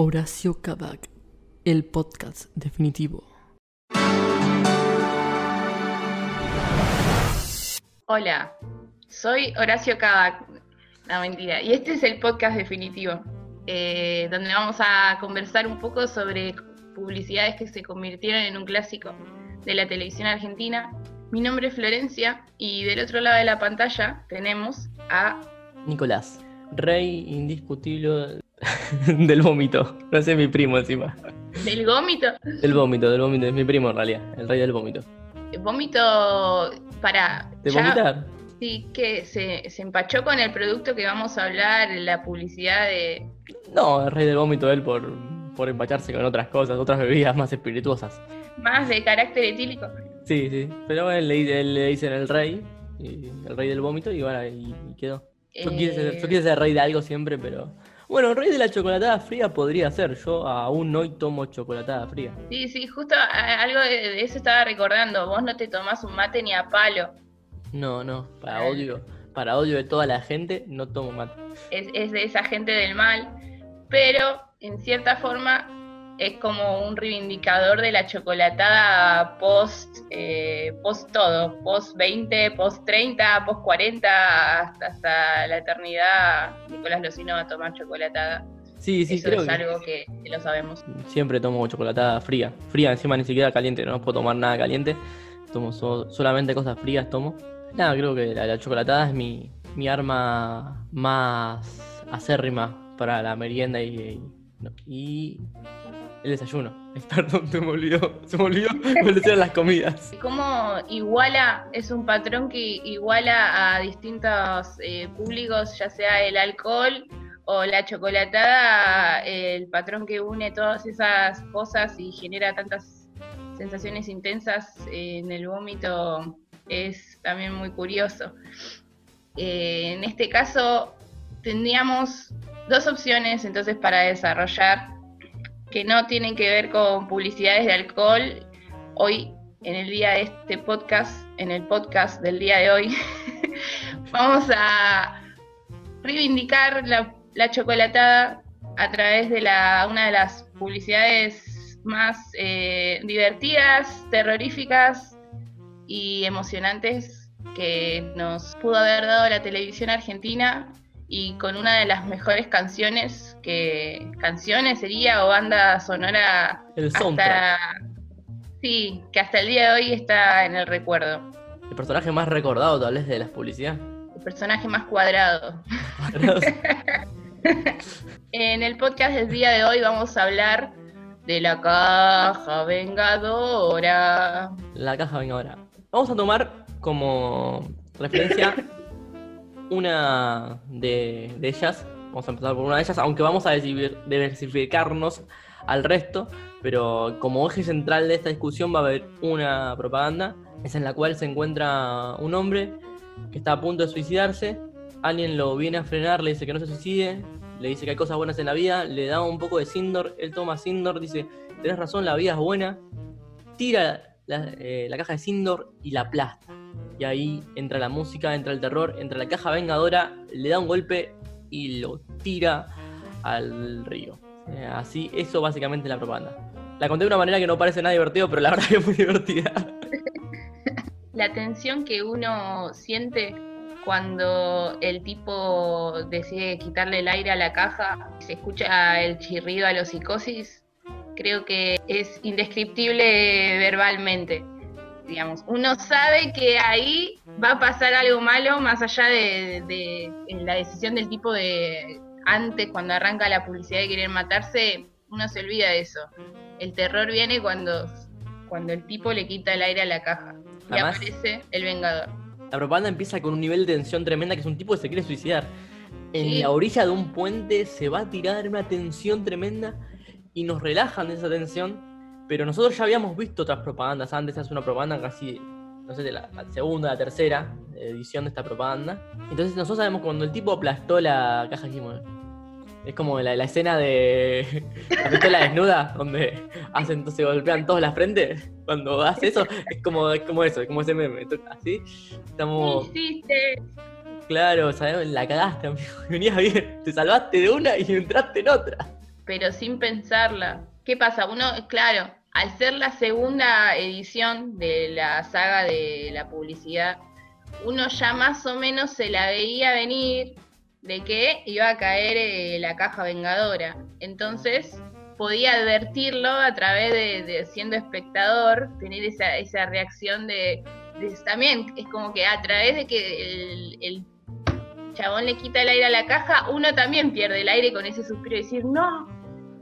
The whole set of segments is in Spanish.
Horacio Kabak, el podcast definitivo. Hola, soy Horacio Kabak. No, mentira. Y este es el podcast definitivo, eh, donde vamos a conversar un poco sobre publicidades que se convirtieron en un clásico de la televisión argentina. Mi nombre es Florencia y del otro lado de la pantalla tenemos a Nicolás, rey indiscutible del vómito. No sé, mi primo encima. ¿Del vómito? Del vómito, del vómito. Es mi primo en realidad, el rey del vómito. Vómito para... ¿De vomitar? Sí, que se, se empachó con el producto que vamos a hablar, la publicidad de... No, el rey del vómito él por, por empacharse con otras cosas, otras bebidas más espirituosas. Más de carácter etílico. Sí, sí. Pero él le, él le dicen el rey, y el rey del vómito, y bueno, y, y quedó. Yo, quise ser, yo Eh, quise ser rey de algo siempre, pero. Bueno, rey de la chocolatada fría podría ser. Yo aún hoy tomo chocolatada fría. Sí, sí, justo a- algo de, eso estaba recordando. Vos no te tomás un mate ni a palo. No, no, para Ay. odio. Para odio de toda la gente, no tomo mate. Es, es de esa gente del mal. Pero en cierta forma es como un reivindicador de la chocolatada post, eh, post todo. Post 20, post 30, post 40, hasta, hasta la eternidad. Nicolás Locino va a tomar chocolatada. Sí, sí, Eso creo es que algo que, que lo sabemos. siempre tomo chocolatada fría. Fría, encima ni siquiera caliente, no puedo tomar nada caliente. Tomo so- solamente cosas frías, tomo. Nada, creo que la, la chocolatada es mi, mi arma más acérrima para la merienda y, y, no, y el desayuno. Perdón, se me olvidó. Se me olvidó las comidas. cómo iguala, es un patrón que iguala a distintos eh, públicos, ya sea el alcohol o la chocolatada, el patrón que une todas esas cosas y genera tantas sensaciones intensas en el vómito es también muy curioso. Eh, en este caso tendríamos dos opciones entonces para desarrollar que no tienen que ver con publicidades de alcohol hoy, en el día de este podcast, en el podcast del día de hoy, vamos a reivindicar la, la chocolatada a través de la, una de las publicidades más eh, divertidas, terroríficas y emocionantes que nos pudo haber dado la televisión argentina y con una de las mejores canciones que canciones sería o banda sonora El soundtrack. hasta sí que hasta el día de hoy está en el recuerdo El personaje más recordado tal vez de las publicidades. el personaje más cuadrado en el podcast del día de hoy vamos a hablar de la caja vengadora La caja venga ahora. Vamos a tomar como referencia una de, de ellas. Vamos a empezar por una de ellas, aunque vamos a diversific- diversificarnos al resto. Pero como eje central de esta discusión va a haber una propaganda. Es en la cual se encuentra un hombre que está a punto de suicidarse. Alguien lo viene a frenar, le dice que no se suicide. Le dice que hay cosas buenas en la vida. Le da un poco de Sindor. Él toma Sindor, dice: Tenés razón, la vida es buena. Tira la, eh, la caja de Sindor y la aplasta. Y ahí entra la música, entra el terror, entra la caja vengadora, le da un golpe y lo tira al río. Eh, así, eso básicamente es la propaganda. La conté de una manera que no parece nada divertido, pero la verdad que es muy divertida. la tensión que uno siente cuando el tipo decide quitarle el aire a la caja, se escucha el chirrido a los psicosis, creo que es indescriptible verbalmente. Digamos, uno sabe que ahí va a pasar algo malo más allá de, la decisión del tipo de antes, cuando arranca la publicidad de querer matarse, uno se olvida de eso. El terror viene cuando, cuando el tipo le quita el aire a la caja. Y Además- aparece el Vengador. La propaganda empieza con un nivel de tensión tremenda que es un tipo que se quiere suicidar. En Sí. la orilla de un puente se va a tirar una tensión tremenda y nos relajan de esa tensión. Pero nosotros ya habíamos visto otras propagandas antes, hace una propaganda casi, no sé, de la, la segunda, la tercera edición de esta propaganda. Entonces nosotros sabemos cuando el tipo aplastó la caja dijimos, es como la, la escena de la pistola desnuda, donde hacen, entonces golpean todos la frente. Cuando hace eso, es como, es como eso, es como ese meme. Así, estamos, ¿Qué hiciste? claro, ¿sabes? la cagaste, amigo. Venías bien, te salvaste de una y entraste en otra. pero sin pensarla. ¿Qué pasa? Uno, claro, al ser la segunda edición de la saga de la publicidad, uno ya más o menos se la veía venir de que iba a caer eh, la caja vengadora. Entonces podía advertirlo a través de, siendo espectador, tener esa, esa reacción de, También es como que a través de que el, chabón le quita el aire a la caja, uno también pierde el aire con ese suspiro y decir, no,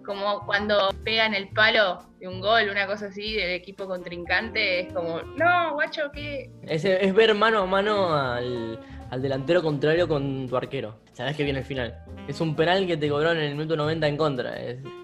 como cuando pegan el palo de un gol, una cosa así, del equipo contrincante, es como, no, guacho, ¿qué? Es, es ver mano a mano al, al delantero contrario con tu arquero. Sabes que viene el final. Es un penal que te cobró en el minuto 90 en contra.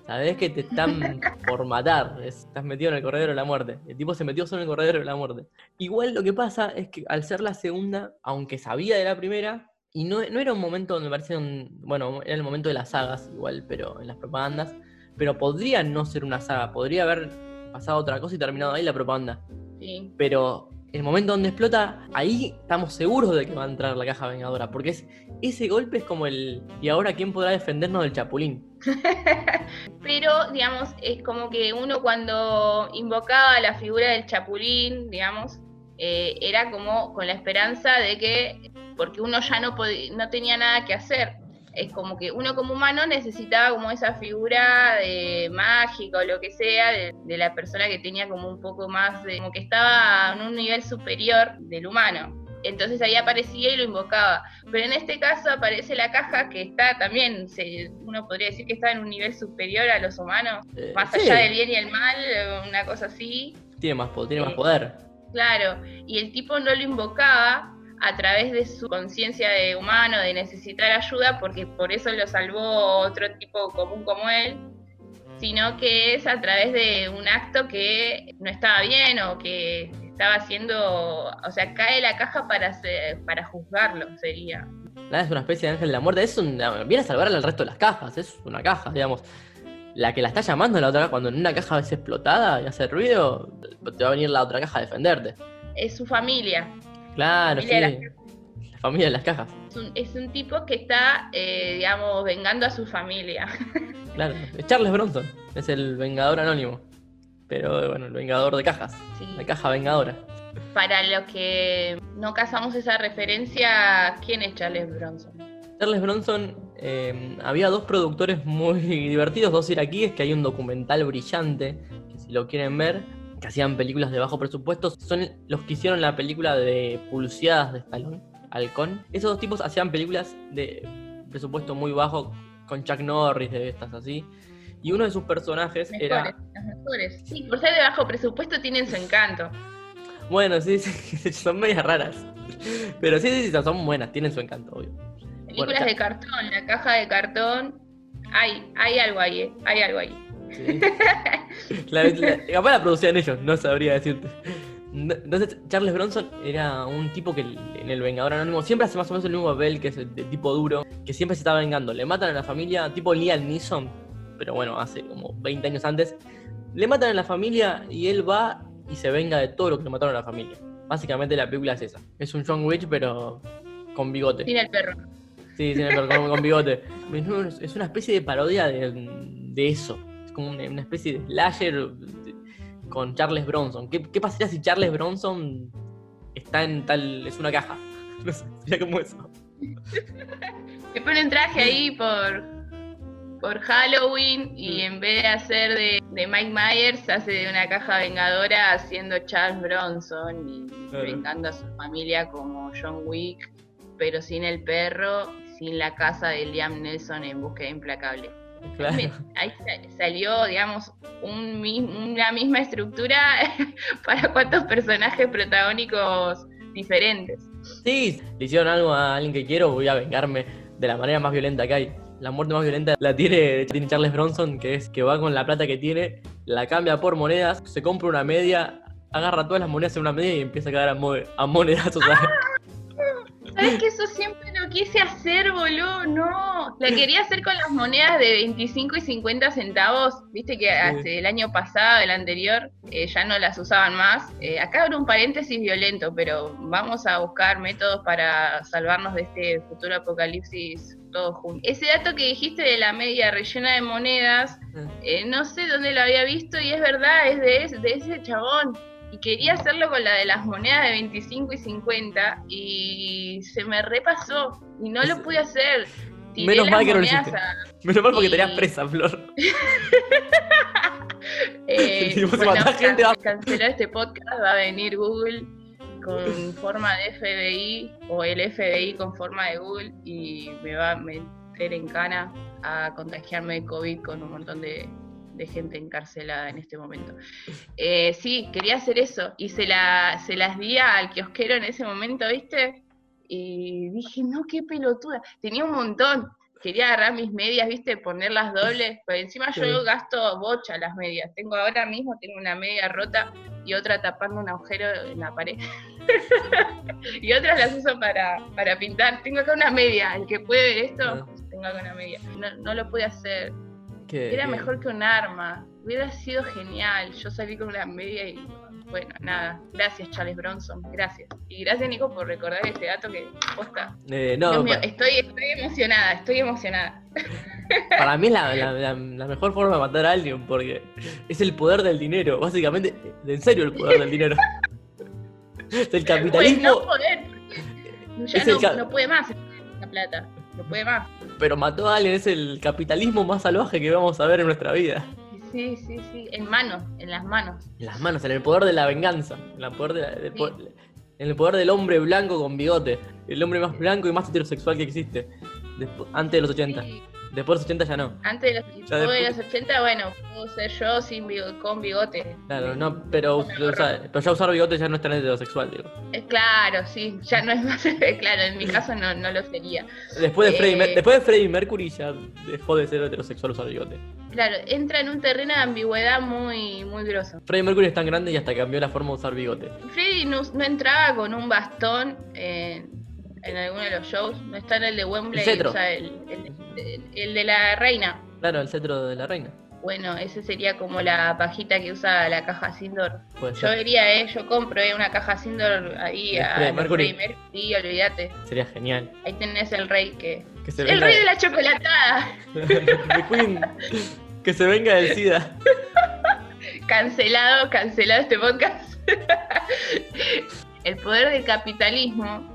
sabes que te están por matar. estás metido en el corredor de la muerte. El tipo se metió solo en el corredor de la muerte. Igual lo que pasa es que al ser la segunda, aunque sabía de la primera, y no, no era un momento donde me parecía un. Bueno, era el momento de las sagas, igual, pero en las propagandas. Pero podría no ser una saga. Podría haber pasado otra cosa y terminado ahí la propaganda. Sí. Pero el momento donde explota, ahí estamos seguros de que va a entrar la caja vengadora, porque es, ese golpe es como el, ¿y ahora quién podrá defendernos del chapulín? Pero, digamos, es como que uno cuando invocaba la figura del chapulín, digamos, eh, era como con la esperanza de que, porque uno ya no, no tenía nada que hacer, es como que uno como humano necesitaba como esa figura de mágica o lo que sea de, la persona que tenía como un poco más de, como que estaba en un nivel superior del humano. Entonces ahí aparecía y lo invocaba. Pero en este caso aparece la caja que está también, se, uno podría decir que está en un nivel superior a los humanos, eh, más allá del bien y el mal, una cosa así. Tiene más, tiene más eh, poder. Claro, y el tipo no lo invocaba a través de su conciencia de humano, de necesitar ayuda, porque por eso lo salvó otro tipo común como él, sino que es a través de un acto que no estaba bien o que estaba haciendo, o sea, cae la caja para, para juzgarlo, sería. Nada, es una especie de ángel de la muerte, es viene a salvar al resto de las cajas, es una caja, digamos. La que la está llamando la otra cuando en una caja es explotada y hace ruido, te va a venir la otra caja a defenderte. Es su familia, Claro, sí. La familia de las cajas. Es un, tipo que está, eh, digamos, vengando a su familia. Claro, es Charles Bronson, es el vengador anónimo. Pero bueno, el vengador de cajas. La caja vengadora. Para los que no cazamos esa referencia, ¿quién es Charles Bronson? Charles Bronson, eh, había dos productores muy divertidos, dos iraquíes, que hay un documental brillante, que si lo quieren ver, que hacían películas de bajo presupuesto, son los que hicieron la película de Pulseadas de Stallone, Halcón. Esos dos tipos hacían películas de presupuesto muy bajo, con Chuck Norris, de estas así. Y uno de sus personajes era. Las mejores. Sí, por ser de bajo presupuesto tienen su encanto. Bueno, sí, sí, son medias raras. Pero sí, sí, sí, son buenas, tienen su encanto, obvio. Películas de cartón, la caja de cartón. Hay, hay algo ahí, ¿eh? hay algo ahí. La, capaz la producían ellos, no sabría decirte. Entonces, Charles Bronson era un tipo que en el Vengador Anónimo siempre hace más o menos el mismo papel, que es el de tipo duro, que siempre se está vengando. Le matan a la familia, tipo Liam Neeson, pero bueno, hace como 20 años antes. Le matan a la familia y él va y se venga de todo lo que le mataron a la familia. Básicamente la película es esa. Es un John Witch, pero con bigote. Sin el perro. Sí, sin el perro, con, bigote. Es una especie de parodia de eso como una, especie de slasher con Charles Bronson. ¿Qué, pasaría si Charles Bronson está en tal. es una caja? No sé, sería como eso. Le pone un traje ahí por, por Halloween y mm. en vez de hacer de, Mike Myers, hace de una caja vengadora haciendo Charles Bronson y vengando a su familia como John Wick, pero sin el perro, sin la casa de Liam Nelson en búsqueda implacable. Ahí salió, digamos, una misma estructura para cuántos personajes protagónicos diferentes. Sí, le hicieron algo a alguien que quiero, voy a vengarme de la manera más violenta que hay. La muerte más violenta la tiene, Charles Bronson, que es que va con la plata que tiene, la cambia por monedas, se compra una media, agarra todas las monedas en una media y empieza a caer a, a monedazos. Ah, ¿Sabes que eso siempre quise hacer, boludo, no. La quería hacer con las monedas de 25 y 50 centavos. Viste que hace el año pasado, el anterior, eh, ya no las usaban más. Eh, acá abre un paréntesis violento, pero vamos a buscar métodos para salvarnos de este futuro apocalipsis todos juntos. Ese dato que dijiste de la media rellena de monedas, eh, no sé dónde lo había visto y es verdad, es de, de ese chabón y quería hacerlo con la de las monedas de 25 y 50 y se me repasó y no lo pude hacer. Menos mal que no lo hiciste. Menos mal porque tenías presa, Flor. eh, bueno, gente va... cancelar este podcast, va a venir Google con forma de FBI o el FBI con forma de Google y me va a meter en cana a contagiarme de COVID con un montón de de gente encarcelada en este momento. Eh, sí, quería hacer eso y se, la, se las di al kiosquero en ese momento, ¿viste? Y dije, no, qué pelotuda. Tenía un montón. Quería agarrar mis medias, ¿viste? Ponerlas dobles. Pero encima yo gasto bocha las medias. Tengo ahora mismo, tengo una media rota y otra tapando un agujero en la pared. y otras las uso para, para pintar. Tengo acá una media. El que puede ver esto, tengo acá una media. No, no lo pude hacer era mejor que un arma. Hubiera sido genial. Yo salí con una media y bueno, nada. Gracias, Charles Bronson. Gracias. Y gracias, Nico, por recordar este dato que posta. Eh, no, estoy, estoy emocionada, estoy emocionada. Para mí es la, mejor forma de matar a alguien porque es el poder del dinero. Básicamente, en serio, el poder del dinero. el capitalismo. no poder. Ya no, no puede más la plata. No puede más pero mató a alguien, es el capitalismo más salvaje que vamos a ver en nuestra vida. Sí, sí, sí, en manos, en las manos. En las manos, en el poder de la venganza, en, el poder en el poder del hombre blanco con bigote, el hombre más blanco y más heterosexual que existe, antes de los 80. Después de los 80 ya no. Antes de los, después de los 80, bueno, puedo ser yo sin con bigote. Claro, no, pero, pero ya usar bigote ya no es tan heterosexual, digo. Eh, claro, sí, ya no es más. claro, en mi caso no, no lo sería. Después de, Freddie, eh, después de Freddie Mercury ya dejó de ser heterosexual usar bigote. Claro, entra en un terreno de ambigüedad muy, muy grosso. Freddie Mercury es tan grande y hasta cambió la forma de usar bigote. Freddie no, no entraba con un bastón. Eh, en alguno de los shows. No está en el de Wembley, el, o sea, el, el, de la reina. Claro, el cetro de la reina. Bueno, ese sería como la pajita que usa la caja Sindor. Yo vería, eh, yo compro eh, una caja Sindor ahí a Mercury. Sí, olvídate. Sería genial. Ahí tenés el rey que. el rey de la chocolatada. Queen. Que se venga del SIDA. cancelado, cancelado este podcast. el poder del capitalismo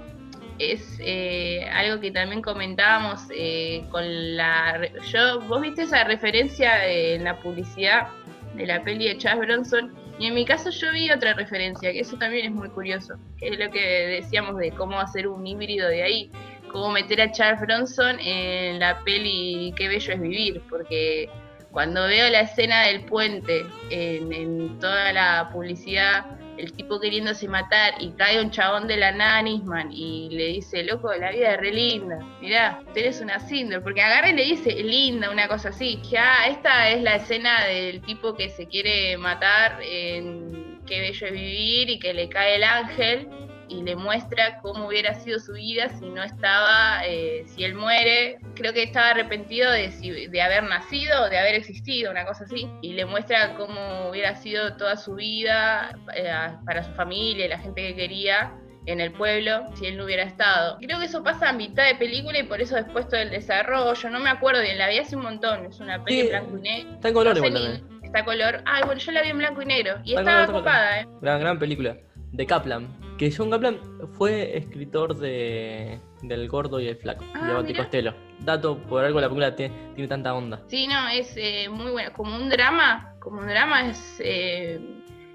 es eh, algo que también comentábamos eh, con la... Yo, vos viste esa referencia en la publicidad de la peli de Charles Bronson y en mi caso yo vi otra referencia, que eso también es muy curioso, que es lo que decíamos de cómo hacer un híbrido de ahí, cómo meter a Charles Bronson en la peli Qué bello es vivir, porque cuando veo la escena del puente en, en toda la publicidad el tipo queriéndose matar y cae un chabón de la nada Nisman y le dice, loco, la vida es re linda, mirá, tenés una síndrome, porque agarra y le dice, linda, una cosa así, ya ah, esta es la escena del tipo que se quiere matar en Qué bello es vivir y que le cae el ángel y le muestra cómo hubiera sido su vida si no estaba, eh, si él muere, creo que estaba arrepentido de, de haber nacido, de haber existido, una cosa así, y le muestra cómo hubiera sido toda su vida eh, para su familia y la gente que quería en el pueblo si él no hubiera estado. Creo que eso pasa a mitad de película y por eso después todo el desarrollo, no me acuerdo bien, la vi hace un montón, es una película blanco y negro. Está en color igual Está color. Ah, bueno, yo la vi en blanco y negro y estaba ocupada, eh. Gran, gran película de Kaplan. Que John Kaplan fue escritor de del Gordo y el Flaco, ah, de Costello. Dato, por algo la película tiene, tiene tanta onda. Sí, no, es eh, muy buena. Como un drama, como un drama es eh,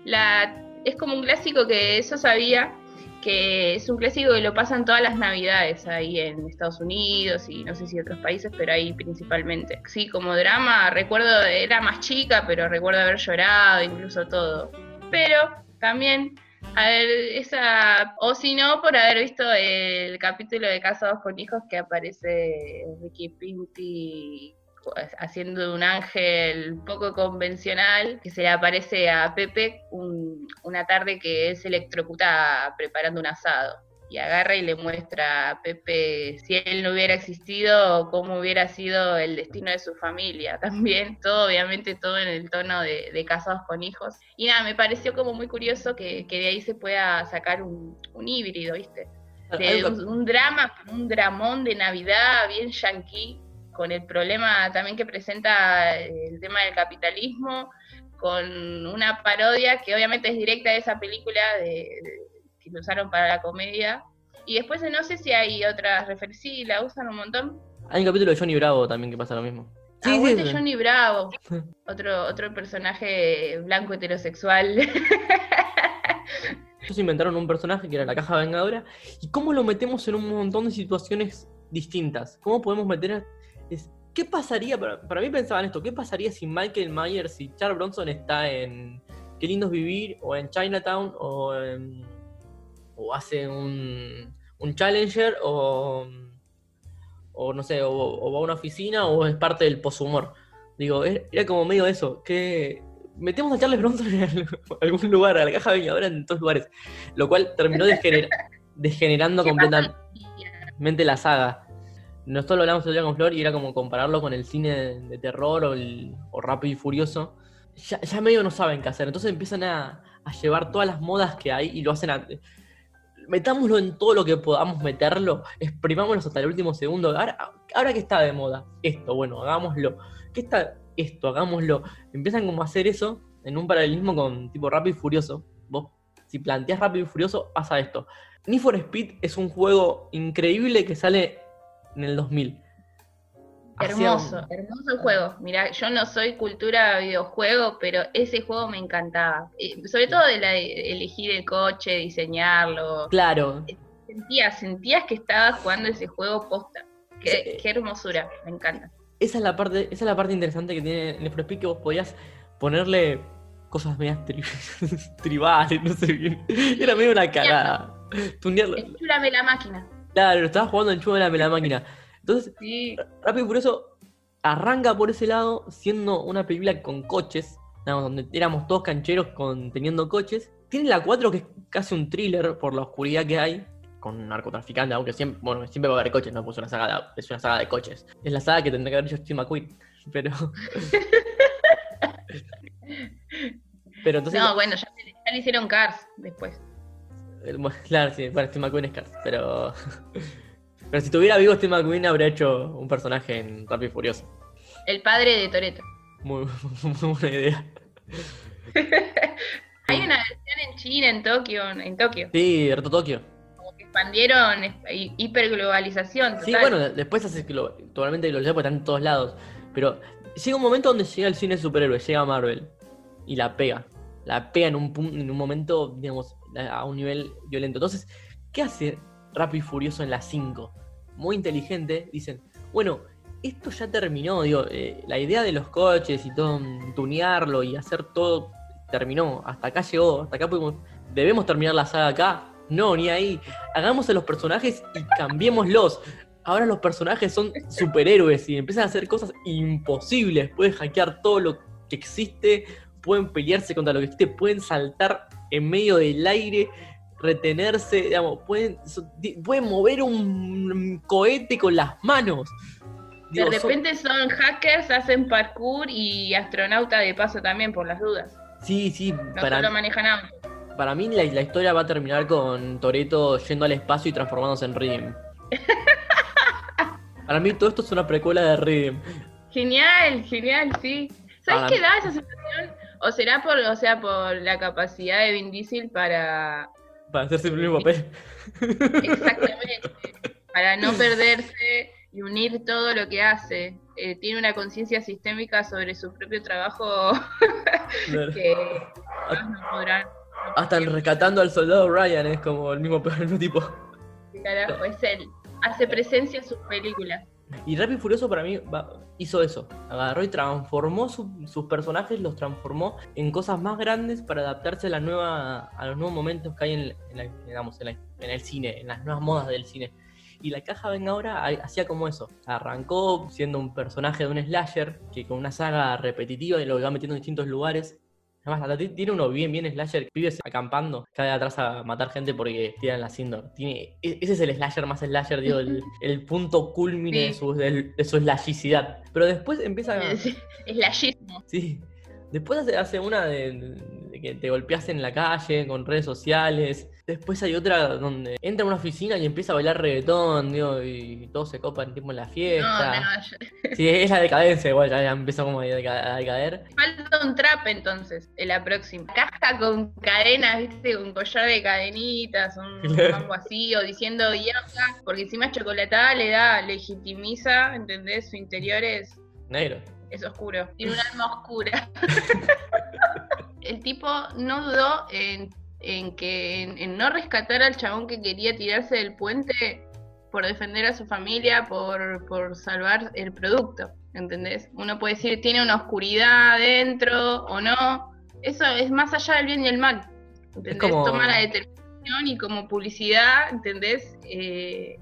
la es como un clásico que eso sabía que es un clásico que lo pasan todas las navidades ahí en Estados Unidos y no sé si otros países, pero ahí principalmente. Sí, como drama, recuerdo, era más chica, pero recuerdo haber llorado, incluso todo. Pero también a ver, esa, o si no, por haber visto el capítulo de Casados con Hijos que aparece Ricky Pinti haciendo un ángel poco convencional que se le aparece a Pepe una tarde que es electrocutada preparando un asado. Y agarra y le muestra a Pepe si él no hubiera existido, cómo hubiera sido el destino de su familia también, todo obviamente todo en el tono de, casados con hijos. Y nada, me pareció como muy curioso que, de ahí se pueda sacar un, híbrido, ¿viste? De un, drama, un dramón de Navidad bien yankee, con el problema también que presenta el tema del capitalismo, con una parodia que obviamente es directa de esa película de que lo usaron para la comedia. Y después no sé si hay otras referencias, sí, la usan un montón. Hay un capítulo de Johnny Bravo también que pasa lo mismo. Sí, sí, Johnny Bravo, otro, otro personaje blanco heterosexual. Ellos inventaron un personaje que era la caja vengadora. ¿Y cómo lo metemos en un montón de situaciones distintas? ¿Cómo podemos meter... ¿Qué pasaría? Para, para mí pensaban esto, ¿qué pasaría si Michael Myers y Charles Bronson está en Qué lindo es vivir o en Chinatown o en o hace un, un challenger o, o no sé, o, va a una oficina o es parte del poshumor. Digo, era como medio eso, que metemos a Charles Bronson en algún lugar, a la caja vengadora en todos lugares, lo cual terminó degenerando completamente la saga. Nosotros lo hablamos el día con Flor y era como compararlo con el cine de, terror o, el, o Rápido y Furioso. Ya, ya, medio no saben qué hacer, entonces empiezan a, a llevar todas las modas que hay y lo hacen a, metámoslo en todo lo que podamos meterlo, exprimámoslo hasta el último segundo. Ahora, que está de moda, esto, bueno, hagámoslo. ¿Qué está esto? Hagámoslo. Empiezan como a hacer eso en un paralelismo con tipo Rápido y Furioso. Vos, si planteas Rápido y Furioso, pasa esto. Need for Speed es un juego increíble que sale en el 2000. Hermoso, hermoso el juego. Mira, yo no soy cultura videojuego, pero ese juego me encantaba. Eh, sobre todo de, la, elegir el coche, diseñarlo. Claro. Sentías, sentías que estabas jugando ese juego posta. Qué, hermosura, me encanta. Esa es la parte, esa es la parte interesante que tiene el Speed, que vos podías ponerle cosas medias tribales, no sé bien. Era medio una cagada. Enchúlame la máquina. Claro, estabas jugando en la máquina. Entonces, Rápido y Furioso arranca por ese lado siendo una película con coches, donde éramos todos cancheros con, teniendo coches. Tiene la 4 que es casi un thriller por la oscuridad que hay, con narcotraficantes, aunque siempre, bueno, siempre va a haber coches, no pues una saga de, es una saga de coches. Es la saga que tendría que haber hecho Steve McQueen, pero... pero entonces... No, bueno, ya, le hicieron Cars después. Eh, claro, sí, bueno, Steve McQueen es Cars, pero... Pero si tuviera vivo Steve McQueen habría hecho un personaje en Rápido y Furioso. El padre de Toreto. Muy, buena idea. Hay una versión en China, en Tokio, en Tokio. Sí, Reto Tokio. Como que expandieron hiperglobalización. Sí, bueno, después hace totalmente globalizado porque están en todos lados. Pero llega un momento donde llega el cine superhéroe, llega Marvel y la pega. La pega en un, en un momento, digamos, a un nivel violento. Entonces, ¿qué hace Rápido y Furioso en la 5? Muy inteligente, dicen, bueno, esto ya terminó, digo, eh, la idea de los coches y todo, mm, tunearlo y hacer todo, terminó, hasta acá llegó, hasta acá pudimos, debemos terminar la saga acá, no, ni ahí, hagamos a los personajes y cambiémoslos. Ahora los personajes son superhéroes y empiezan a hacer cosas imposibles, pueden hackear todo lo que existe, pueden pelearse contra lo que existe, pueden saltar en medio del aire, retenerse, digamos, pueden, pueden mover un cohete con las manos. de repente son... hackers, hacen parkour y astronauta de paso también, por las dudas. Sí, sí, no para, solo manejan autos. Para mí la, historia va a terminar con Toreto yendo al espacio y transformándose en Rhythm. para mí todo esto es una precuela de Rhythm. Genial, genial, sí. ¿Sabes qué da esa sensación? O será por, o sea, por la capacidad de Vin Diesel para para hacerse el mismo papel. Exactamente. Para no perderse y unir todo lo que hace. Eh, tiene una conciencia sistémica sobre su propio trabajo que no podrán. Hasta rescatando al soldado Ryan es como el mismo, tipo. Carajo, es él. Hace presencia en sus películas. Y Rápido y Furioso para mí hizo eso. Agarró y transformó sus personajes, los transformó en cosas más grandes para adaptarse a, la nueva, a los nuevos momentos que hay en, digamos, en, el cine, en las nuevas modas del cine. Y la caja Vengadora hacía como eso. Arrancó siendo un personaje de un slasher que con una saga repetitiva y lo iba metiendo en distintos lugares. Además, hasta tiene uno bien, bien slasher, pibes acampando, cae atrás a matar gente porque tiran la Sindor. Tiene, e, ese es el slasher más slasher, digo, el, el punto culmine de, su, de, su slashicidad. Pero después empieza... Sí, slashismo. Sí. Después hace, hace una de, que te golpeas en la calle con redes sociales. Después hay otra donde entra a una oficina y empieza a bailar reggaetón, digo, y todos se copan tipo en la fiesta. No, no, Sí, es la decadencia igual, ya, empezó como a, decaer. Falta un trap entonces, en la próxima. Caja con cadenas, viste, con collar de cadenitas, un algo así, o diciendo yoga, porque encima chocolatada le da, legitimiza, ¿entendés? Su interior es... Negro. Es oscuro, tiene un alma oscura. el tipo no dudó en, que en, no rescatar al chabón que quería tirarse del puente por defender a su familia, por, por salvar el producto, ¿entendés? Uno puede decir, tiene una oscuridad dentro o no. Eso es más allá del bien y el mal. ¿Entendés? Toma la determinación y como publicidad, ¿entendés? Eh,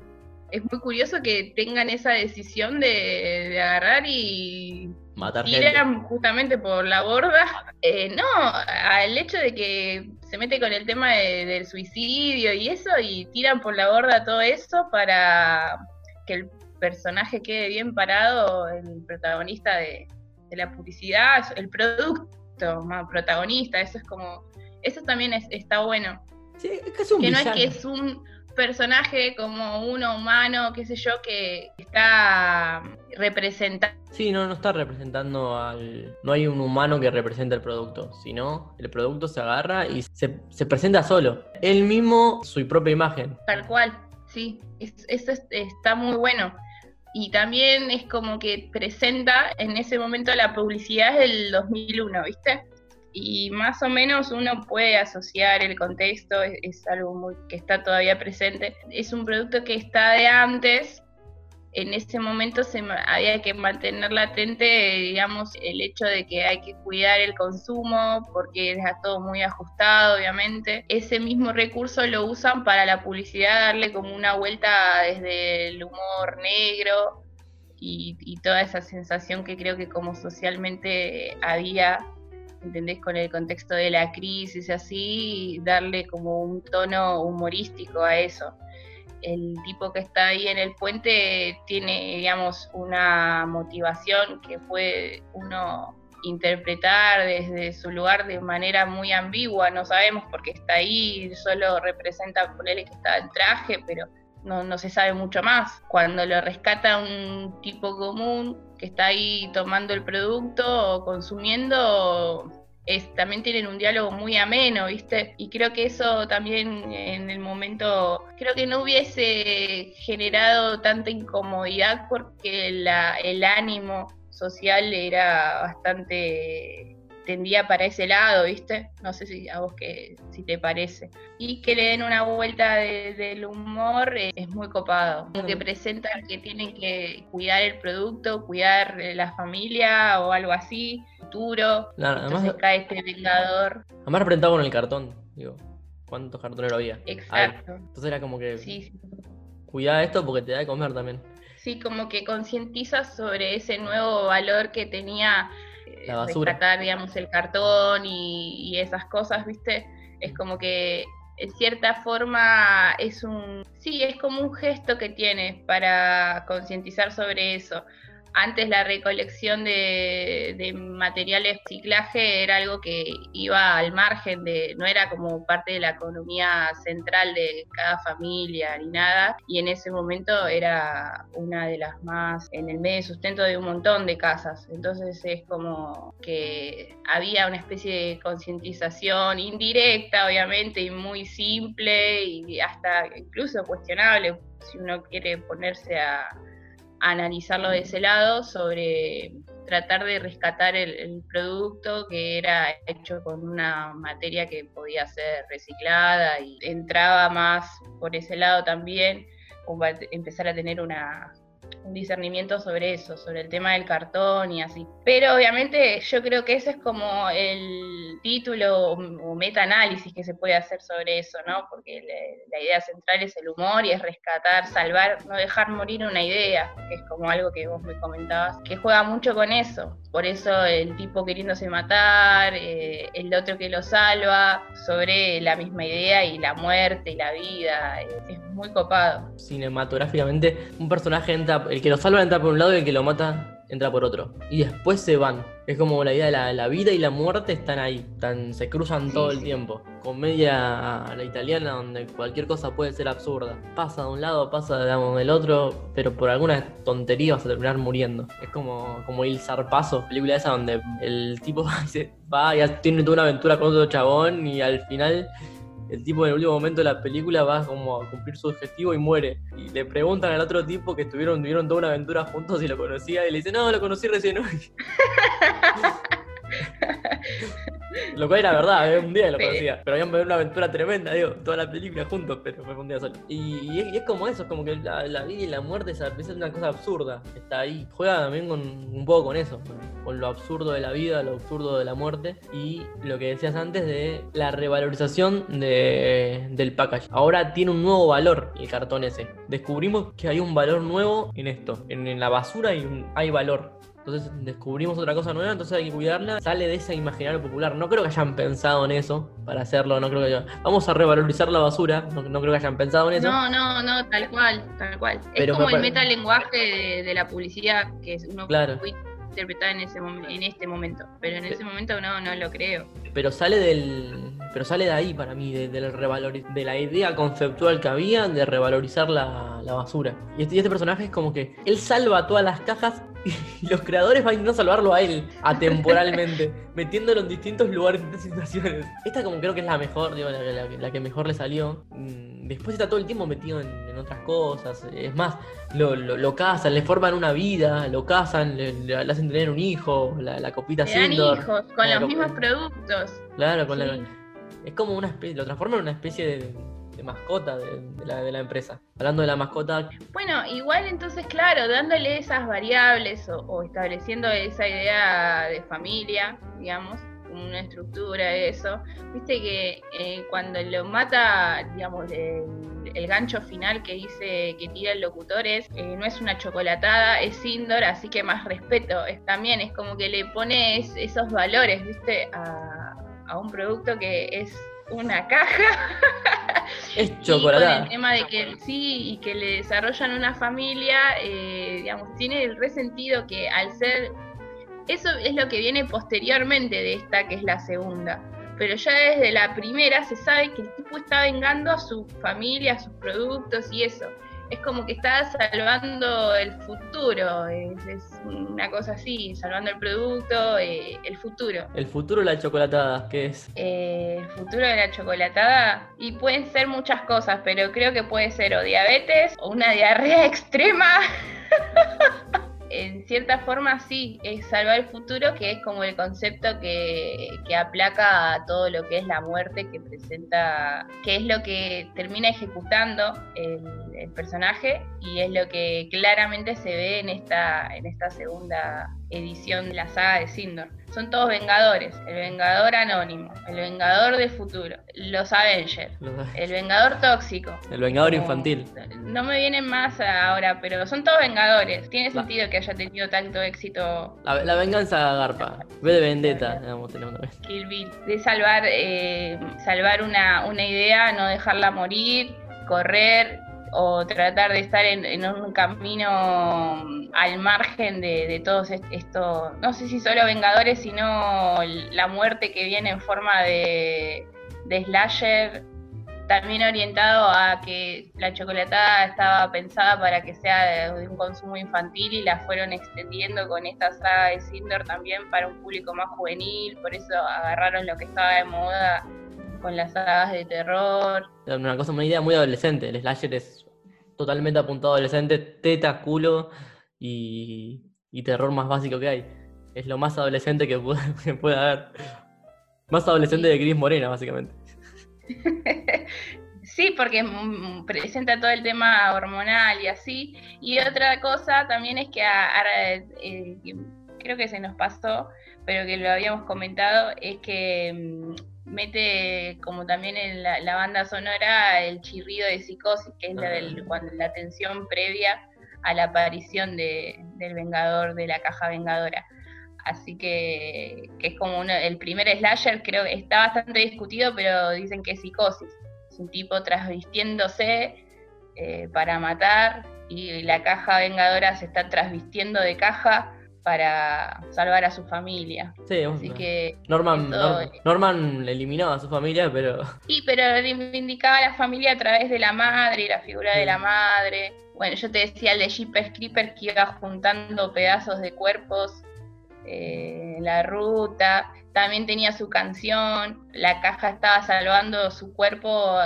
es muy curioso que tengan esa decisión de agarrar y Matar tiran justamente por la borda. Eh, no, al hecho de que se mete con el tema del suicidio y eso, y tiran por la borda todo eso para que el personaje quede bien parado, el protagonista de, la publicidad, el producto más protagonista, eso es como, eso también está bueno. Sí, es que, es un que no es que es un personaje como uno humano, qué sé yo, que está representando. Sí, no, no está representando al. No hay un humano que represente el producto, sino el producto se agarra y se, se presenta solo. Él mismo, su propia imagen. Tal cual, sí. Eso está muy bueno. Y también es como que presenta en ese momento la publicidad del 2001, ¿viste? Y más o menos uno puede asociar el contexto, es, algo muy, que está todavía presente. Es un producto que está de antes, en ese momento se había que mantener latente, digamos, el hecho de que hay que cuidar el consumo porque está todo muy ajustado, obviamente. Ese mismo recurso lo usan para la publicidad, darle como una vuelta desde el humor negro y, y toda esa sensación que creo que como socialmente había ¿entendés? Con el contexto de la crisis así, darle como un tono humorístico a eso. El tipo que está ahí en el puente tiene, digamos, una motivación que puede uno interpretar desde su lugar de manera muy ambigua, no sabemos por qué está ahí, solo representa ponerle que está en traje, pero no, no, se sabe mucho más. Cuando lo rescata un tipo común que está ahí tomando el producto o consumiendo, es, también tienen un diálogo muy ameno, ¿viste? Y creo que eso también en el momento, creo que no hubiese generado tanta incomodidad porque la, el ánimo social era bastante tendía para ese lado, ¿viste? No sé si a vos que si te parece. Y que le den una vuelta del humor eh, es muy copado. Que presentan que tienen que cuidar el producto, cuidar la familia o algo así, futuro. Claro, Entonces cae este vengador. Además representado con el cartón, digo. ¿Cuántos cartoneros había? Exacto. Entonces era como que sí, cuida esto porque te da de comer también. Sí, como que concientiza sobre ese nuevo valor que tenía la basura. digamos, el cartón y, esas cosas, ¿viste? Es como que en cierta forma es un, sí, es como un gesto que tiene para concientizar sobre eso antes la recolección de, de materiales reciclaje era algo que iba al margen de, no era como parte de la economía central de cada familia ni nada, y en ese momento era una de las más en el medio de sustento de un montón de casas. Entonces es como que había una especie de concientización indirecta, obviamente, y muy simple, y hasta incluso cuestionable si uno quiere ponerse a analizarlo de ese lado sobre tratar de rescatar el, producto que era hecho con una materia que podía ser reciclada y entraba más por ese lado también, como empezar a tener una, un discernimiento sobre eso, sobre el tema del cartón y así. Pero obviamente yo creo que ese es como el, subtítulo o, meta-análisis que se puede hacer sobre eso, ¿no? Porque la idea central es el humor y es rescatar, salvar, no dejar morir una idea, que es como algo que vos me comentabas, que juega mucho con eso. Por eso el tipo queriéndose matar, eh, el otro que lo salva, sobre la misma idea y la muerte y la vida. Es muy copado. Cinematográficamente, un personaje entra, el que lo salva entra por un lado y el que lo mata entra por otro. Y después se van. Es como la idea de la, vida y la muerte están ahí, están, se cruzan todo el tiempo. Comedia a la italiana donde cualquier cosa puede ser absurda. Pasa de un lado, pasa del otro, pero por alguna tontería vas a terminar muriendo. Es como, como El Zarpazo, película esa donde el tipo va y tiene toda una aventura con otro chabón y al final el tipo en el último momento de la película va como a cumplir su objetivo y muere. Y le preguntan al otro tipo que estuvieron, tuvieron toda una aventura juntos y lo conocía y le dice, no, lo conocí recién hoy. Lo cual era verdad, ¿eh? un día lo conocía. Pero habían una aventura tremenda, digo, toda la película juntos, pero fue un día solo. Y, es, como eso, es como que la, vida y la muerte es, una cosa absurda. Está ahí. Juega también con, un poco con eso, con, lo absurdo de la vida, lo absurdo de la muerte. Y lo que decías antes de la revalorización de, del package. Ahora tiene un nuevo valor el cartón ese. Descubrimos que hay un valor nuevo en esto. En, la basura hay, hay valor entonces descubrimos otra cosa nueva, entonces hay que cuidarla. Sale de ese imaginario popular. No creo que hayan pensado en eso para hacerlo. No creo que vamos a revalorizar la basura. No, creo que hayan pensado en eso. No, no, no, tal cual, tal cual. es como el metalenguaje de, la publicidad que uno claro. puede interpretar en ese en este momento. Pero en ese momento no, no lo creo. Pero sale del. Pero sale de ahí para mí, de, de la idea conceptual que había de revalorizar la, basura. Y este, y este personaje es como que él salva todas las cajas y los creadores van a intentar salvarlo a él atemporalmente, metiéndolo en distintos lugares, en distintas situaciones. Esta como creo que es la mejor, digo, la, que mejor le salió. Mm, después está todo el tiempo metido en, otras cosas. Es más, lo, lo, casan, le forman una vida, lo casan, le, hacen tener un hijo, la, copita le dan hijos, con los mismos productos. Claro, con la... Es como una especie, lo transforman en una especie de mascota de, la, de, la, empresa. Hablando de la mascota. Bueno, igual entonces, claro, dándole esas variables o, estableciendo esa idea de familia, digamos, una estructura eso. Viste que eh, cuando lo mata, digamos, el, gancho final que dice que tira el locutor es eh, no es una chocolatada, es Sindor, así que más respeto. Es, también es como que le pone esos valores, viste, a, a un producto que es una caja. Es chocolate. con el tema de que sí y que le desarrollan una familia, eh, digamos, tiene el resentido que al ser. Eso es lo que viene posteriormente de esta, que es la segunda. Pero ya desde la primera se sabe que el tipo está vengando a su familia, a sus productos y eso es como que está salvando el futuro, es, una cosa así, salvando el producto, eh, el futuro. ¿El futuro de la chocolatada qué es? Eh, el futuro de la chocolatada, y pueden ser muchas cosas, pero creo que puede ser o diabetes o una diarrea extrema. en cierta forma sí, es salvar el futuro, que es como el concepto que, aplaca a todo lo que es la muerte que presenta, que es lo que termina ejecutando el, personaje y es lo que claramente se ve en esta, en esta segunda edición de la saga de Sindor son todos vengadores. El vengador anónimo, el vengador de futuro, los Avengers, el vengador tóxico. El vengador infantil. No me vienen más ahora, pero son todos vengadores. Tiene sentido que haya tenido tanto éxito. La, venganza garpa. Ve de vendetta, digamos, tenemos Kill Bill. De salvar, eh, salvar una, una idea, no dejarla morir, correr, o tratar de estar en, un camino al margen de, todos esto, no sé si solo Vengadores, sino la muerte que viene en forma de, de slasher, también orientado a que la chocolatada estaba pensada para que sea de, un consumo infantil y la fueron extendiendo con esta saga de Cinder también para un público más juvenil, por eso agarraron lo que estaba de moda con las sagas de terror. Una cosa, una idea muy adolescente. El slasher es totalmente apuntado a adolescente, teta, culo y, terror más básico que hay. Es lo más adolescente que puede, haber. Más adolescente de Gris Morena, básicamente. Sí, porque presenta todo el tema hormonal y así. Y otra cosa también es que eh, creo que se nos pasó, pero que lo habíamos comentado, es que mm, mete como también en la, banda sonora el chirrido de psicosis, que es la, del, cuando, la tensión previa a la aparición de, del Vengador, de la caja Vengadora. Así que, que es como uno, el primer slasher, creo que está bastante discutido, pero dicen que es psicosis. Es un tipo trasvistiéndose eh, para matar y la caja vengadora se está trasvistiendo de caja para salvar a su familia. Sí, Así que Norman, Norman, eliminaba a su familia, pero... Sí, pero reivindicaba a la familia a través de la madre y la figura de la madre. Bueno, yo te decía el de Jeepers Creeper que iba juntando pedazos de cuerpos eh, en la ruta. También tenía su canción. La caja estaba salvando su cuerpo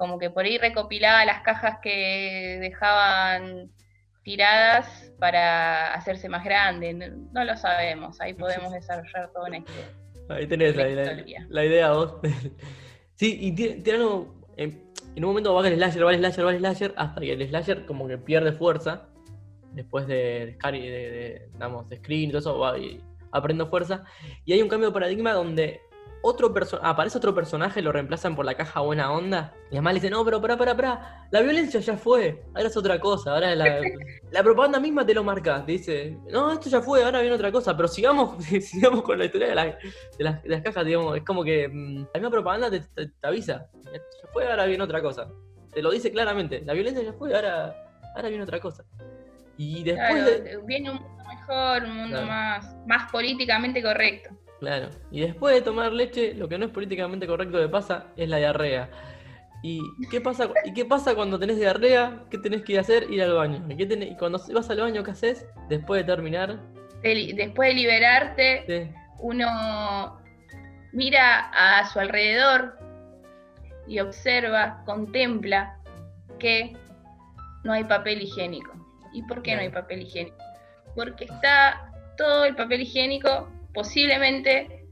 como que por ahí recopilaba las cajas que dejaban tiradas para hacerse más grande. No, lo sabemos, ahí podemos desarrollar toda una historia. Ahí tenés la, la, idea vos. sí, y algo. En, un momento va el slasher, va el slasher, va el slasher, hasta que el slasher como que pierde fuerza. Después de, de, de, de, de screen y todo eso, va y, aprende fuerza. Y hay un cambio de paradigma donde otro aparece otro personaje, lo reemplazan por la caja buena onda. Y además le dicen, no, pero pará, pará, pará, la violencia ya fue, ahora es otra cosa, ahora la, la propaganda misma te lo marca, te dice, no, esto ya fue, ahora viene otra cosa, pero sigamos, sigamos con la historia de, de, las, cajas, digamos, es como que mm, la misma propaganda te, avisa, ya fue, ahora viene otra cosa. Te lo dice claramente, la violencia ya fue, ahora, ahora viene otra cosa. Y después... Viene un mundo mejor, un mundo más, más políticamente correcto. Claro. Y después de tomar leche, lo que no es políticamente correcto que pasa es la diarrea. ¿Y qué pasa, ¿y qué pasa cuando tenés diarrea? ¿Qué tenés que hacer? Ir al baño. ¿Y, qué cuando vas al baño, qué haces? Después de terminar. Después de liberarte, uno mira a su alrededor y observa, contempla que no hay papel higiénico. ¿Y por qué no hay papel higiénico? Porque está todo el papel higiénico posiblemente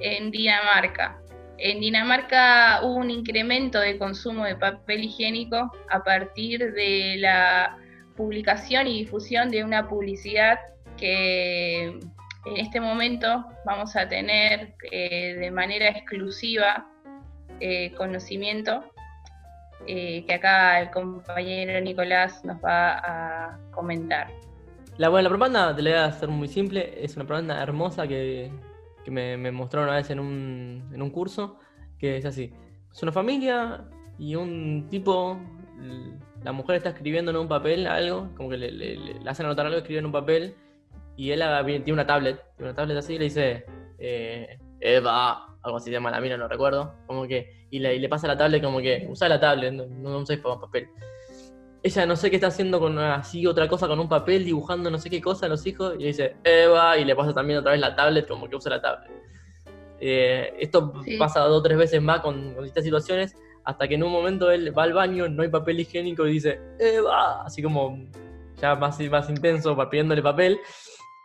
en Dinamarca. En Dinamarca hubo un incremento de consumo de papel higiénico a partir de la publicación y difusión de una publicidad que en este momento vamos a tener eh, de manera exclusiva eh, conocimiento, eh, que acá el compañero Nicolás nos va a comentar. La, bueno, la propaganda, te la voy a hacer muy simple, es una propaganda hermosa que, me, me, mostraron una vez en un, en un curso, que es así. Es una familia y un tipo, la mujer está escribiendo en un papel algo, como que le, le, hacen anotar algo, escribe en un papel, y él tiene una tablet, tiene una tablet así, y le dice, eh, Eva, algo así se llama la mina, no recuerdo, como que, y le, y le pasa la tablet como que, usa la tablet, no, no usáis papel ella no sé qué está haciendo con así otra cosa con un papel, dibujando no sé qué cosa a los hijos, y le dice Eva, y le pasa también otra vez la tablet, como que usa la tablet. Eh, esto pasa dos o tres veces más con, con, distintas situaciones, hasta que en un momento él va al baño, no hay papel higiénico y dice Eva, así como ya más, más intenso, pidiéndole papel,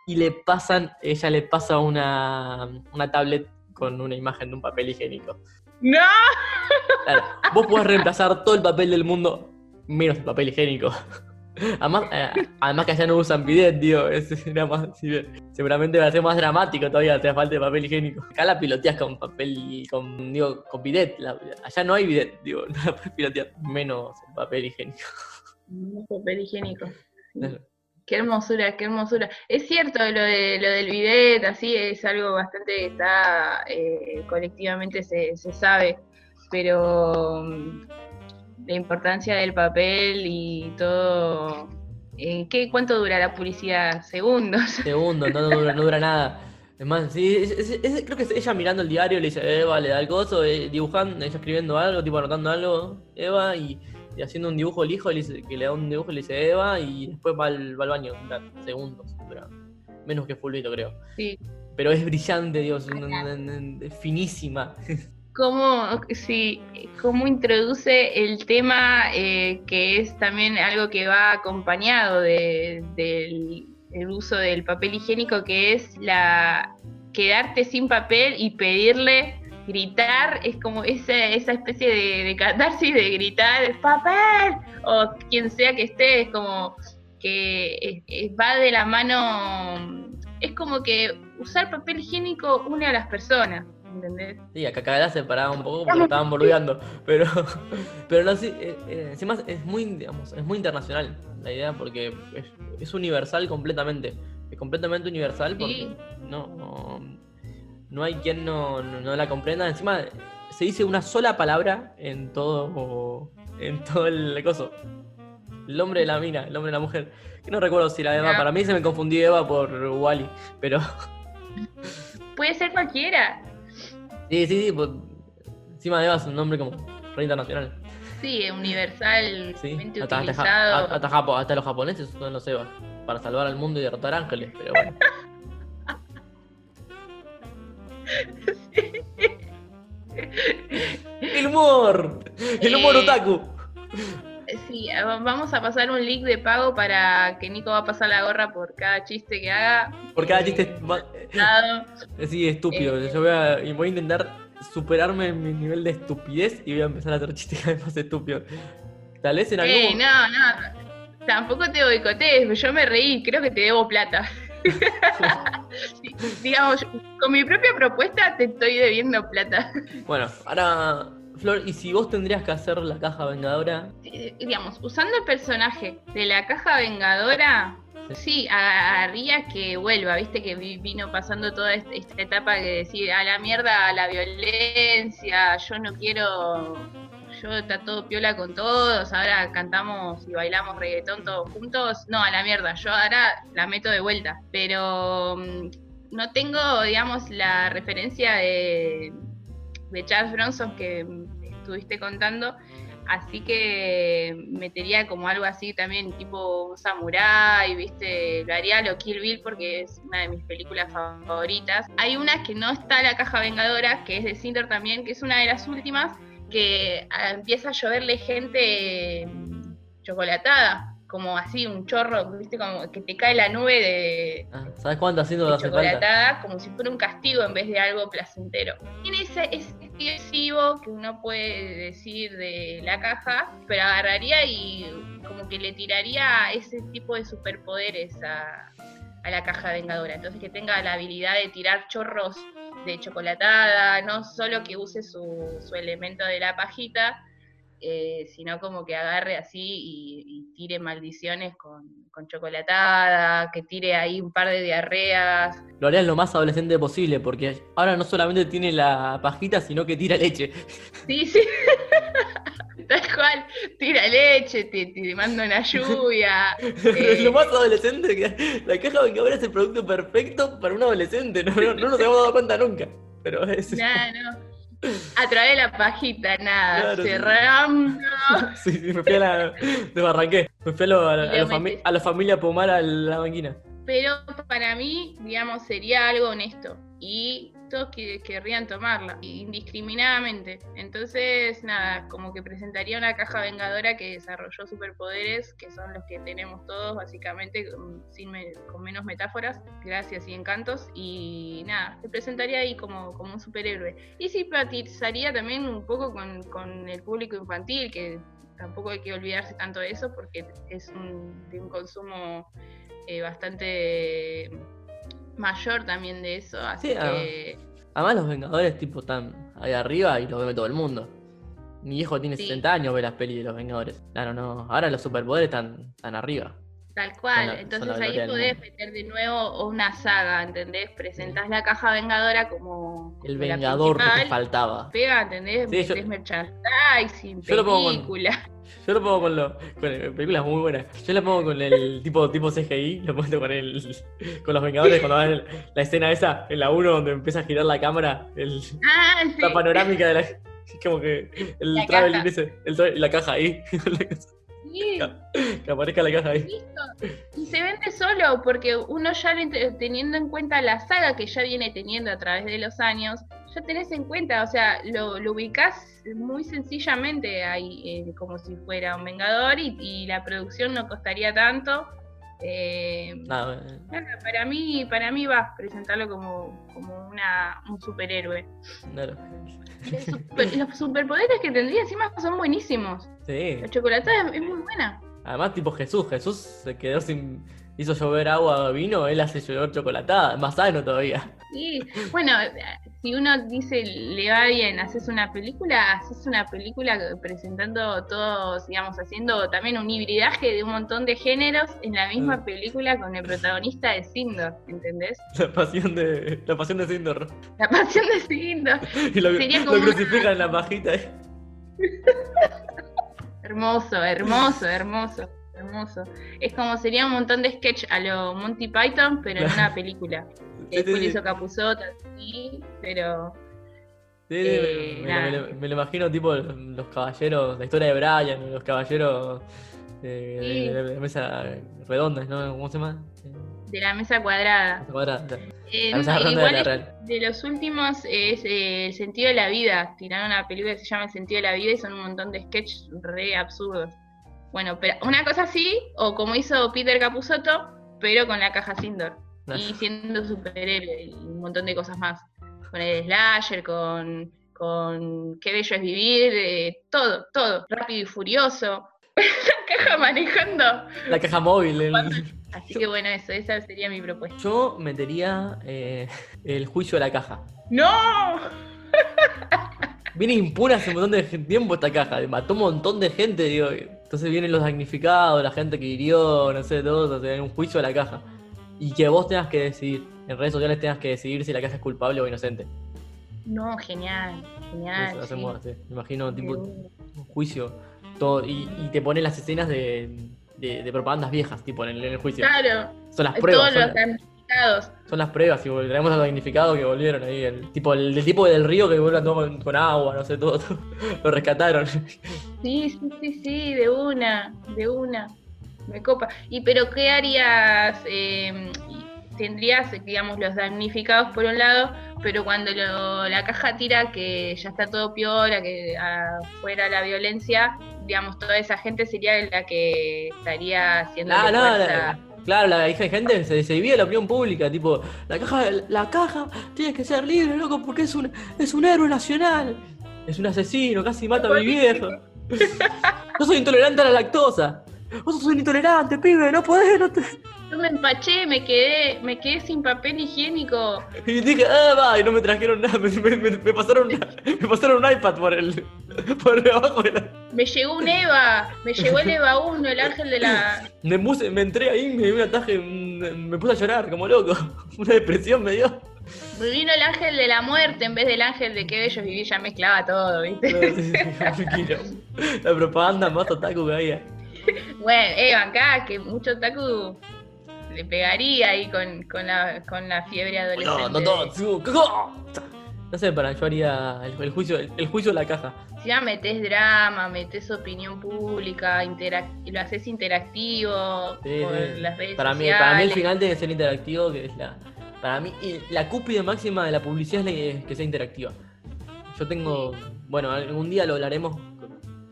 y le pasan, ella le pasa una, una tablet con una imagen de un papel higiénico. ¡No! vos podés reemplazar todo el papel del mundo menos el papel higiénico. Además, eh, además que allá no usan bidet, tío. seguramente va a ser más dramático todavía, te falta de papel higiénico. Acá la piloteas con papel, con, digo, con bidet. allá no hay bidet, digo, no la puedes pilotear. Menos el papel higiénico. Menos papel higiénico. Qué hermosura, qué hermosura. Es cierto lo, de, lo del bidet, así es algo bastante que está eh, colectivamente se, se sabe, pero la importancia del papel y todo. Eh, ¿qué, ¿Cuánto dura la publicidad? ¿Segundos? Segundos, no, dura, no dura nada. Es más, sí, creo que es ella mirando el diario, le dice, Eva, le da el coso, eh, dibujando, ella escribiendo algo, tipo anotando algo, Eva, y, haciendo un dibujo el hijo, le dice, que le da un dibujo, le dice Eva, y después va al, va al baño, segundos, menos que fulvito, creo. Sí. Pero es brillante, Dios, es finísima. cómo, sí, cómo introduce el tema eh, que es también algo que va acompañado del uso del papel higiénico, que es la quedarte sin papel y pedirle gritar, es como esa, esa especie de, de catarsis de gritar papel o quien sea que esté, es como que va de la mano es como que usar papel higiénico une a las personas. ¿Entendés? Sí, acá cada se paraba un poco porque estaban boludeando. Pero, pero no, sí, eh, eh, encima es muy, digamos, es muy internacional la idea porque es, es universal completamente. Es completamente universal porque Sí. no, no, no hay quien no, no- no la comprenda. Encima se dice una sola palabra en todo, en todo el coso. El hombre de la mina, el hombre de la mujer. Que no recuerdo si la Eva, para mí se me confundió Eva por Wally, pero Puede ser cualquiera. Sí, sí, sí, pues, encima Eva es un nombre como re internacional. Sí, universalmente Sí, hasta, utilizado. hasta hasta los japoneses son los Evas para salvar al mundo y derrotar ángeles, pero bueno. El humor, el humor Eh, otaku. Sí, va- vamos a pasar un link de pago para que Nico va a pasar la gorra por cada chiste que haga. Por cada Eh, chiste dado. así estúpido. Eh. Yo voy a, y voy a intentar superarme en mi nivel de estupidez y voy a empezar a hacer chistes cada vez más estúpidos. Tal vez en algún Eh, no, no. Tampoco te boicotees, yo me reí, creo que te debo plata. Sí, Digamos, con mi propia propuesta te estoy debiendo plata. Bueno, ahora, Flor, ¿y si vos tendrías que hacer la caja vengadora? Eh, Digamos, usando el personaje de la caja vengadora, sí, haría que vuelva, viste que vi- vino pasando toda est- esta etapa que decir a la mierda, a la violencia, yo no quiero, yo está todo piola con todos, ahora cantamos y bailamos reggaetón todos juntos, no, a la mierda, yo ahora la meto de vuelta, pero mm, no tengo, digamos, la referencia de, de Charles Bronson que estuviste contando, Así que metería como algo así también, tipo un samurái, ¿viste? Lo haría lo Kill Bill porque es una de mis películas favoritas. Hay una que no está en la caja vengadora, que es de Cinder también, que es una de las últimas, que empieza a lloverle gente mm, chocolatada, como así, un chorro, ¿viste? Como que te cae la nube de, Ah, ¿Sabes cuánto haciendo de hace falta? chocolatada como si fuera un castigo en vez de algo placentero. Tiene ese ese excesivo que uno puede decir de la caja, pero agarraría y como que le tiraría ese tipo de superpoderes a, a la caja vengadora. Entonces que tenga la habilidad de tirar chorros de chocolatada, no solo que use su, su elemento de la pajita, eh, sino como que agarre así y, y tire maldiciones con, con chocolatada, que tire ahí un par de diarreas. Lo harías lo más adolescente posible, porque ahora no solamente tiene la pajita, sino que tira leche. Sí, sí. Tal cual, tira leche, te, te manda una lluvia. Es eh, lo más adolescente que la caja vengadora es el producto perfecto para un adolescente. No, no, no nos habíamos dado cuenta nunca. Pero es. nada, no. A través de la pajita, nada. Claro, cerrando. Sí, sí, me fui a la. Me arranqué. Me fui a, lo- a la, fami- a la familia Pomar a la banquina. Pero para mí, digamos, sería algo honesto. Y que, querrían tomarla, indiscriminadamente. Entonces, nada, como que presentaría una caja vengadora que desarrolló superpoderes, que son los que tenemos todos, básicamente, sin con menos metáforas, gracias y encantos. Y nada, te presentaría ahí como, como un superhéroe. Y simpatizaría también un poco con, con el público infantil, que tampoco hay que olvidarse tanto de eso, porque es un, de un consumo eh, bastante mayor también de eso, así Sí, que Además, los Vengadores, tipo, están ahí arriba y los ve todo el mundo. Mi hijo tiene Sí. 60 años, ve las pelis de los Vengadores. Claro, no. Ahora los superpoderes están, están arriba. Tal cual. la- Entonces la ahí podés meter de nuevo una saga, ¿entendés? Presentás la caja vengadora como, El como la Vengador que te faltaba. Pega, ¿entendés? Sí, yo- merchandising, yo lo pongo con- película. Yo lo pongo con, lo, con películas muy buenas. Yo lo pongo con el tipo, tipo CGI, lo pongo con el con los Vengadores cuando van el- la escena esa, en la 1 donde empieza a girar la cámara, el, Ah, sí. la panorámica de la. Es como que el La traveling caja. ese, el la caja ahí. Sí, que aparezca la caja ahí. listo. Y se vende solo, porque uno ya teniendo en cuenta la saga que ya viene teniendo a través de los años, ya tenés en cuenta, o sea, lo, lo ubicás muy sencillamente ahí, eh, como si fuera un Vengador y, y la producción no costaría tanto. Eh, Nada, eh, para mí, para mí va presentarlo como, como una, un superhéroe. claro. Los super- los superpoderes que tendría encima son buenísimos. Sí. La chocolatada es, es muy buena. Además, tipo Jesús. Jesús se quedó sin. hizo llover agua, vino, él hace llover chocolatada, más sano todavía. Sí, bueno, si uno dice le va bien, haces una película, haces una película presentando todos, digamos, haciendo también un hibridaje de un montón de géneros en la misma Mm. película con el protagonista de Sindor, ¿entendés? La pasión de, la pasión de Sindor. La pasión de Sindor. Y lo, Sería lo como una- crucifican en la pajita. ahí. Hermoso, hermoso, hermoso, hermoso. Es como sería un montón de sketch a lo Monty Python, pero en una película. Sí, Después sí, hizo Capuzotto, sí, pero Sí, Eh, me, me- nada. me lo- me lo imagino tipo los caballeros, la historia de Brian, los caballeros eh, de, de mesa redonda, ¿no? ¿Cómo se llama? De la mesa cuadrada. mesa cuadrada. Eh, La mesa redonda de la real. de los últimos es eh, El sentido de la vida. Tiraron una película que se llama El sentido de la vida y son un montón de sketches re absurdos. Bueno, pero una cosa así, o como hizo Peter Capusotto, pero con la caja Sindor. Ah. Y siendo superhéroe y un montón de cosas más. Con el slasher, con, con Qué bello es vivir, eh, todo, todo. Rápido y furioso. la caja manejando. La caja móvil. el- Así que bueno, eso, esa sería mi propuesta. Yo metería eh, el juicio de la caja. ¡No! Viene impune hace un montón de tiempo esta caja, mató un montón de gente, digo. Entonces vienen los damnificados, la gente que hirió, no sé, todos, o sea, en un juicio de la caja. Y que vos tengas que decidir, en redes sociales tengas que decidir si la caja es culpable o inocente. No, genial, genial. Eso sí. hacemos. Me imagino tipo un juicio, todo, y, y te ponen las escenas de, de, de propagandas viejas, tipo en el, en el juicio. Claro, Son las pruebas, todos son, los damnificados. son las pruebas, y traemos a los damnificados que volvieron ahí, el tipo, el, del tipo del río que vuelve todo con, con agua, no sé, todo, todo. lo rescataron. Sí, sí, sí, sí, de una, de una. Me copa. Y pero ¿qué harías? Eh, tendrías, digamos, los damnificados por un lado, pero cuando lo- la caja tira que ya está todo piola, que afuera la violencia, digamos, toda esa gente sería la que estaría haciendo No, no, fuerza. la- claro, la hija de gente se, se divide la opinión pública, tipo, la caja, la caja tiene que ser libre, loco, porque es un, es un héroe nacional. Es un asesino, casi mata a mi viejo. Yo soy intolerante a la lactosa. Vos sos un intolerante, pibe, no podés, no te... Yo me empaché, me quedé, me quedé sin papel higiénico. Y dije, ah, va, y no me trajeron nada, me, me- me- me pasaron, una- me pasaron un iPad por el, por debajo de la... Me llegó un Eva, me llegó el Eva 1, el ángel de la. Me, puse- me entré ahí, me dio un ataque, me, puse a llorar como loco. Una depresión me dio. Me vino el ángel de la muerte en vez del ángel de qué bello vivir, ya mezclaba todo, ¿viste? Sí, sí. La propaganda más otaku que había. Bueno, eh, acá que mucho taku le pegaría ahí con, con, la, con la fiebre adolescente. No, no todo. su- No sé, para yo haría el, el juicio, el, el juicio de la caja. Si ya metés drama, metés opinión pública, interac- lo haces interactivo Sí, por sí. las redes Para mí, sociales. para mí el final tiene que ser interactivo, que es la. Para mí, la cúpide máxima de la publicidad es la- que sea interactiva. Yo tengo. Bueno, algún día lo hablaremos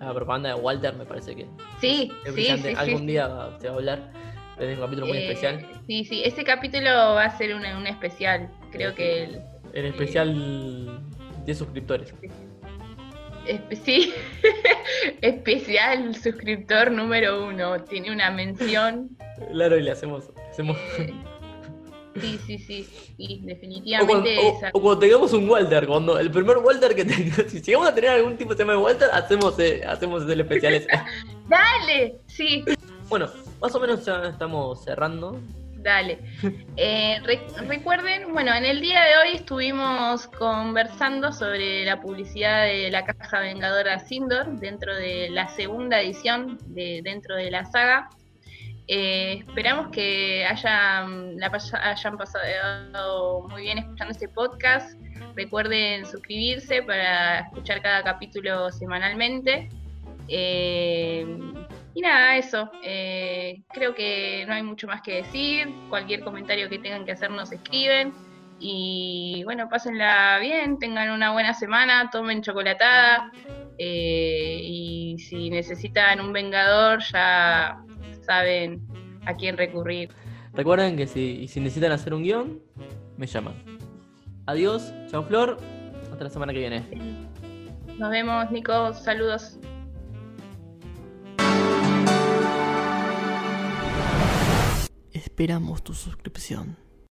la propaganda de Walter, me parece que Sí, es sí, algún sí. día se va a hablar. Es un capítulo muy Eh, especial. Sí, sí, ese capítulo va a ser un, un especial. Creo Sí, que el, En especial 10 suscriptores. Espe- Sí, especial suscriptor número uno. Tiene una mención. Claro, y le hacemos. hacemos... eh, sí, sí, sí. Y O cuando, definitivamente o- cuando tengamos un Walter, cuando el primer Walter que tenga, si llegamos a tener algún tipo de tema de Walter, hacemos, eh, hacemos el especial ese. Dale, sí, Bueno, más o menos ya estamos cerrando. dale. Eh, re- recuerden, bueno, en el día de hoy estuvimos conversando sobre la publicidad de la caja vengadora Sindor dentro de la segunda edición de dentro de la saga. Eh, esperamos que hayan, hayan pasado muy bien escuchando este podcast. Recuerden suscribirse para escuchar cada capítulo semanalmente. Eh, y nada, eso. Eh, creo que no hay mucho más que decir. Cualquier comentario que tengan que hacer nos escriben. Y bueno, pásenla bien, tengan una buena semana, tomen chocolatada. y si necesitan un vengador, ya saben a quién recurrir. Recuerden que si, si necesitan hacer un guion, me llaman. Adiós, chao Flor, hasta la semana que viene. Nos vemos, Nico. Saludos. Espera. Esperamos tu suscripción.